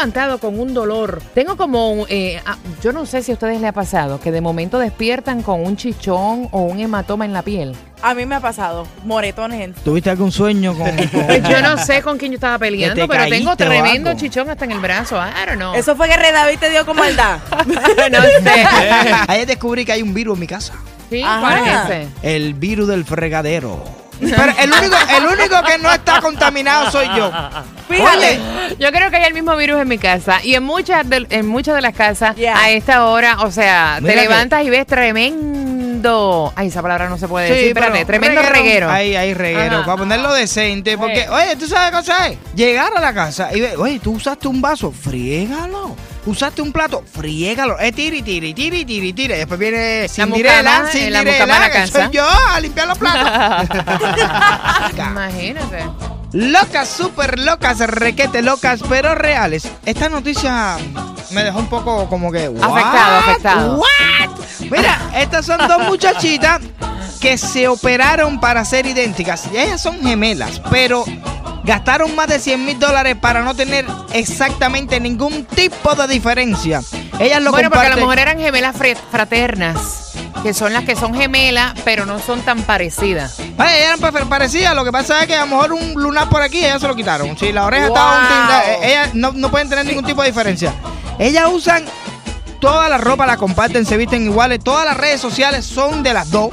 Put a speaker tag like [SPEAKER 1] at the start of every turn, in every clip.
[SPEAKER 1] Levantado con un dolor. Tengo como, eh, ah, yo no sé si a ustedes les ha pasado, que de momento despiertan con un chichón o un hematoma en la piel.
[SPEAKER 2] A mí me ha pasado moretones en
[SPEAKER 3] ¿Tuviste algún sueño con, con-
[SPEAKER 1] Pues yo no sé con quién yo estaba peleando,
[SPEAKER 3] te
[SPEAKER 1] pero tengo
[SPEAKER 3] o
[SPEAKER 1] tremendo
[SPEAKER 3] algo.
[SPEAKER 1] chichón hasta en el brazo. I don't know.
[SPEAKER 2] Eso fue que Red David te dio como maldad.
[SPEAKER 1] no sé.
[SPEAKER 3] Ayer descubrí que hay un virus en mi casa.
[SPEAKER 1] ¿Sí?
[SPEAKER 2] Ajá.
[SPEAKER 1] ¿Cuál es ese?
[SPEAKER 3] El virus del fregadero. Pero el único, el único que no está contaminado soy yo.
[SPEAKER 2] Fíjate.
[SPEAKER 1] Yo creo que hay el mismo virus en mi casa y en muchas de, en muchas de las casas
[SPEAKER 2] Yeah.
[SPEAKER 1] a esta hora, o sea,
[SPEAKER 3] Mira
[SPEAKER 1] te
[SPEAKER 3] que-
[SPEAKER 1] levantas y ves tremendo. Ay, esa palabra no se puede decir. Espérate, tremendo reguero.
[SPEAKER 3] Ahí, ahí, reguero.
[SPEAKER 1] Ajá.
[SPEAKER 3] Para ponerlo decente. Porque, oye, ¿tú sabes qué cosa es? Llegar a la casa y ver, oye, tú usaste un vaso, friégalo. Usaste un plato, friégalo. Es tiri, tiri, tiri, tiri, tiri. Y después viene Cinderela,
[SPEAKER 1] eh,
[SPEAKER 3] Cinderela,
[SPEAKER 1] mucama
[SPEAKER 3] que soy yo a limpiar los platos.
[SPEAKER 1] Imagínate.
[SPEAKER 3] Locas, súper locas, requete locas, pero reales. Esta noticia me dejó un poco como que. ¿what?
[SPEAKER 1] Afectado, afectado.
[SPEAKER 3] ¿What? Mira, estas son dos muchachitas que se operaron para ser idénticas. Y ellas son gemelas, pero gastaron más de 100 mil dólares para no tener exactamente ningún tipo de diferencia. Ellas lo
[SPEAKER 1] bueno, porque a lo mejor eran gemelas fraternas, que son las que son gemelas, pero no son tan parecidas.
[SPEAKER 3] Vaya, ellas eran pa- parecidas, lo que pasa es que a lo mejor un lunar por aquí, ellas se lo quitaron. Si la oreja
[SPEAKER 1] Wow.
[SPEAKER 3] estaba eh, ellas no, no pueden tener ningún tipo de diferencia. Ellas usan toda la ropa, la comparten, se visten iguales, todas las redes sociales son de las dos.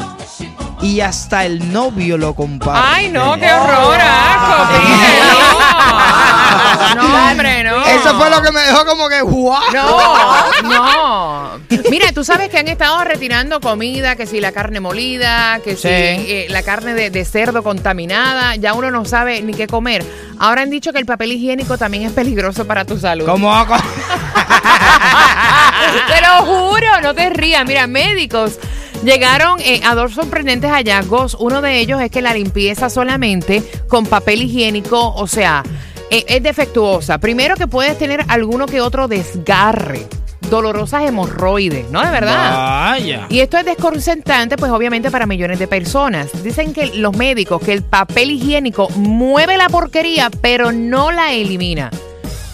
[SPEAKER 3] Y hasta el novio lo comparte.
[SPEAKER 1] Ay, no, qué horror, asco, Peter, no. No, hombre, no.
[SPEAKER 3] Eso fue lo que me dejó como que ¡guau!
[SPEAKER 1] No, no. Mira, tú sabes que han estado retirando comida, que si la carne molida, que si
[SPEAKER 3] Sí.
[SPEAKER 1] eh, la carne de, de cerdo contaminada, ya uno no sabe ni qué comer. Ahora han dicho que el papel higiénico también es peligroso para tu salud.
[SPEAKER 3] Como
[SPEAKER 1] Te lo juro, no te rías. Mira, médicos llegaron eh, a dos sorprendentes hallazgos. Uno de ellos es que la limpieza solamente con papel higiénico, o sea, eh, es defectuosa. Primero que puedes tener alguno que otro desgarre, dolorosas hemorroides, ¿no? De verdad.
[SPEAKER 3] Vaya.
[SPEAKER 1] Y esto es desconcertante, pues obviamente para millones de personas. Dicen que los médicos que el papel higiénico mueve la porquería, pero no la elimina.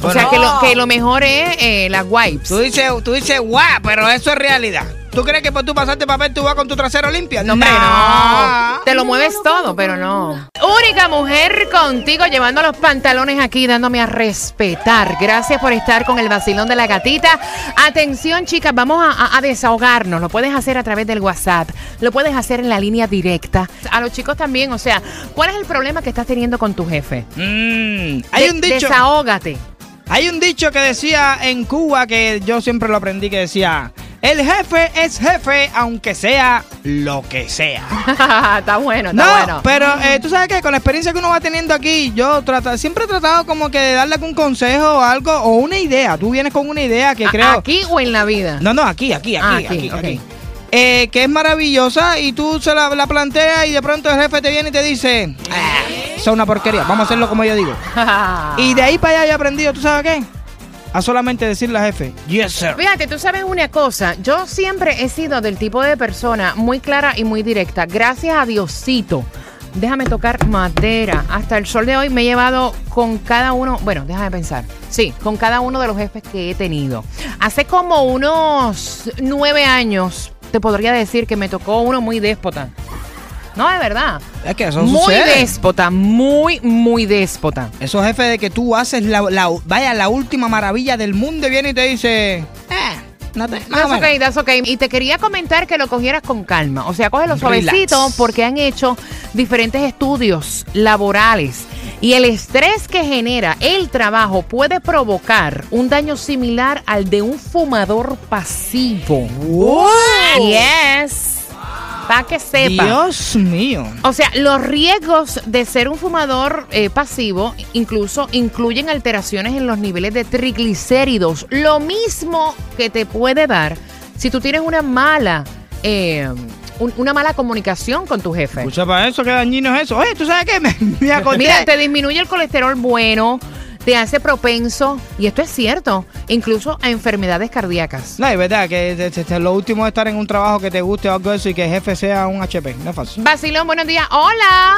[SPEAKER 1] O sea, que lo, que lo mejor es eh, las wipes.
[SPEAKER 3] Tú dices, tú dices, guau, pero eso es realidad. ¿Tú crees que por tú pasarte papel tú vas con tu trasero limpio?
[SPEAKER 1] No, hombre, no. Te lo mueves todo, pero no. Única mujer contigo llevando los pantalones aquí, dándome a respetar. Gracias por estar con el vacilón de la gatita. Atención, chicas, vamos a, a- a desahogarnos. Lo puedes hacer a través del WhatsApp. Lo puedes hacer en la línea directa. A los chicos también, o sea, ¿cuál es el problema que estás teniendo con tu jefe?
[SPEAKER 3] Mm, hay
[SPEAKER 1] De-
[SPEAKER 3] un dicho.
[SPEAKER 1] Desahógate.
[SPEAKER 3] Hay un dicho que decía en Cuba que yo siempre lo aprendí que decía, el jefe es jefe aunque sea lo que sea.
[SPEAKER 1] está bueno, está
[SPEAKER 3] No,
[SPEAKER 1] bueno.
[SPEAKER 3] pero eh, tú sabes que con la experiencia que uno va teniendo aquí, yo trata, siempre he tratado como que de darle algún consejo o algo o una idea. Tú vienes con una idea que
[SPEAKER 1] ¿A-
[SPEAKER 3] creo...
[SPEAKER 1] ¿Aquí o en la vida?
[SPEAKER 3] No, no, aquí, aquí, aquí,
[SPEAKER 1] Ah,
[SPEAKER 3] aquí,
[SPEAKER 1] aquí,
[SPEAKER 3] aquí. Eh, que es maravillosa y tú se la, la planteas y de pronto el jefe te viene y te dice, "Ah, es una porquería, vamos a hacerlo como yo digo. Y de ahí para allá he aprendido, ¿tú sabes qué? A solamente decirle al jefe, yes sir.
[SPEAKER 1] Fíjate, tú sabes una cosa, yo siempre he sido del tipo de persona muy clara y muy directa. Gracias a Diosito. Déjame tocar madera. Hasta el sol de hoy me he llevado con cada uno, bueno, déjame pensar. Sí, con cada uno de los jefes que he tenido. Hace como unos nueve años, te podría decir que me tocó uno muy déspota. No, de verdad.
[SPEAKER 3] Es que eso
[SPEAKER 1] muy
[SPEAKER 3] sucede.
[SPEAKER 1] déspota, muy, muy déspota.
[SPEAKER 3] Esos jefes de que tú haces la, la- vaya, la última maravilla del mundo y viene y te dice, eh, no te... más o
[SPEAKER 1] That's
[SPEAKER 3] menos".
[SPEAKER 1] okay, that's okay. Y te quería comentar que lo cogieras con calma. O sea, cógelo
[SPEAKER 3] Relax.
[SPEAKER 1] suavecito porque han hecho diferentes estudios laborales. Y el estrés que genera el trabajo puede provocar un daño similar al de un fumador pasivo. Yes. Para que sepa.
[SPEAKER 3] Dios mío.
[SPEAKER 1] O sea, los riesgos de ser un fumador eh, pasivo incluso incluyen alteraciones en los niveles de triglicéridos. Lo mismo que te puede dar si tú tienes una mala, eh, un- una mala comunicación con tu jefe.
[SPEAKER 3] Escucha para eso, qué dañino es eso. Oye, ¿tú sabes qué? Me, me.
[SPEAKER 1] Mira, te disminuye el colesterol bueno, te hace propenso, y esto es cierto, incluso a enfermedades cardíacas.
[SPEAKER 3] No, es verdad que te- lo último es estar en un trabajo que te guste o algo de eso y que el jefe sea un HP. No es fácil.
[SPEAKER 1] Basilón, buenos días. Hola.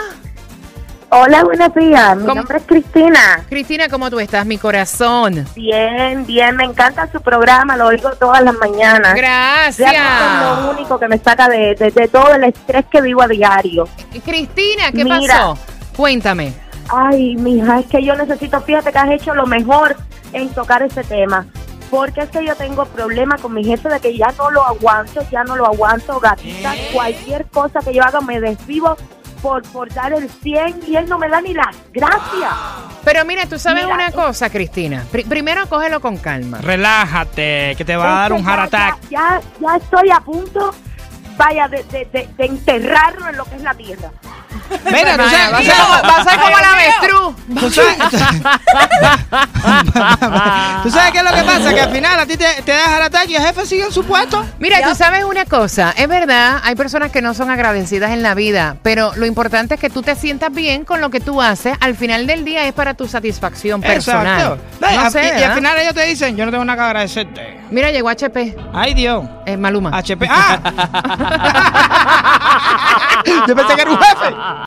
[SPEAKER 4] Hola, buenos días. Mi
[SPEAKER 1] ¿Cómo?
[SPEAKER 4] nombre es Cristina.
[SPEAKER 1] Cristina, ¿cómo tú estás? Mi corazón.
[SPEAKER 4] Bien, bien. Me encanta su programa. Lo oigo todas las mañanas.
[SPEAKER 1] Gracias.
[SPEAKER 4] Es lo único que me saca de, de- de todo el estrés que vivo a diario.
[SPEAKER 1] Cristina, ¿qué
[SPEAKER 4] Mira.
[SPEAKER 1] pasó? Cuéntame.
[SPEAKER 4] Ay, mija, es que yo necesito, fíjate que has hecho lo mejor en tocar ese tema. Porque es que yo tengo problemas con mi jefe de que ya no lo aguanto, ya no lo aguanto, gatita. Cualquier cosa que yo haga me desvivo por, por dar el 100 y él no me da ni las gracias.
[SPEAKER 1] Pero mira, tú sabes
[SPEAKER 4] Mira,
[SPEAKER 1] una cosa, Cristina. Pri- primero cógelo con calma.
[SPEAKER 3] Relájate, que te va a dar un heart
[SPEAKER 4] ya-
[SPEAKER 3] attack.
[SPEAKER 4] Ya, ya, ya estoy a punto, vaya, de, de, de, de enterrarlo en lo que es la tierra.
[SPEAKER 3] Mira, tú sabes,
[SPEAKER 1] va a
[SPEAKER 3] tú
[SPEAKER 1] ser como,
[SPEAKER 3] sabes-
[SPEAKER 1] va a como el avestruz.
[SPEAKER 3] tú sabes- tú sabes qué es lo que pasa, que al final a ti te, te da heart attack y el jefe sigue en su puesto.
[SPEAKER 1] Mira, tú sabes una cosa, es verdad, hay personas que no son agradecidas en la vida, pero lo importante es que tú te sientas bien con lo que tú haces. Al final del día es para tu satisfacción personal.
[SPEAKER 3] No,
[SPEAKER 1] sé,
[SPEAKER 3] y- y al final ellos te dicen, yo no tengo nada que agradecerte.
[SPEAKER 1] Mira, llegó HP,
[SPEAKER 3] Ay, Dios.
[SPEAKER 1] es Maluma.
[SPEAKER 3] HP. ¡Ah! yo pensé que era un jefe.